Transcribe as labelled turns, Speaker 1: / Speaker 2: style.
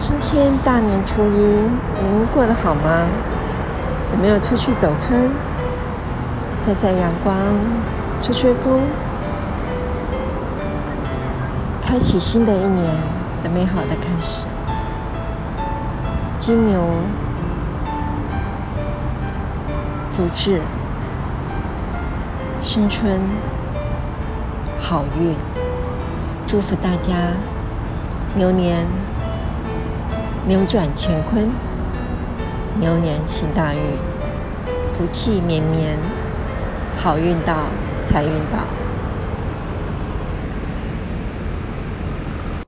Speaker 1: 今天大年初一，您过得好吗？有没有出去走村，晒晒阳光，吹吹风，开启新的一年的美好的开始？金牛，福至，新春，好运，祝福大家牛年。扭转乾坤，牛年行大运，福气绵绵，好运到，财运到。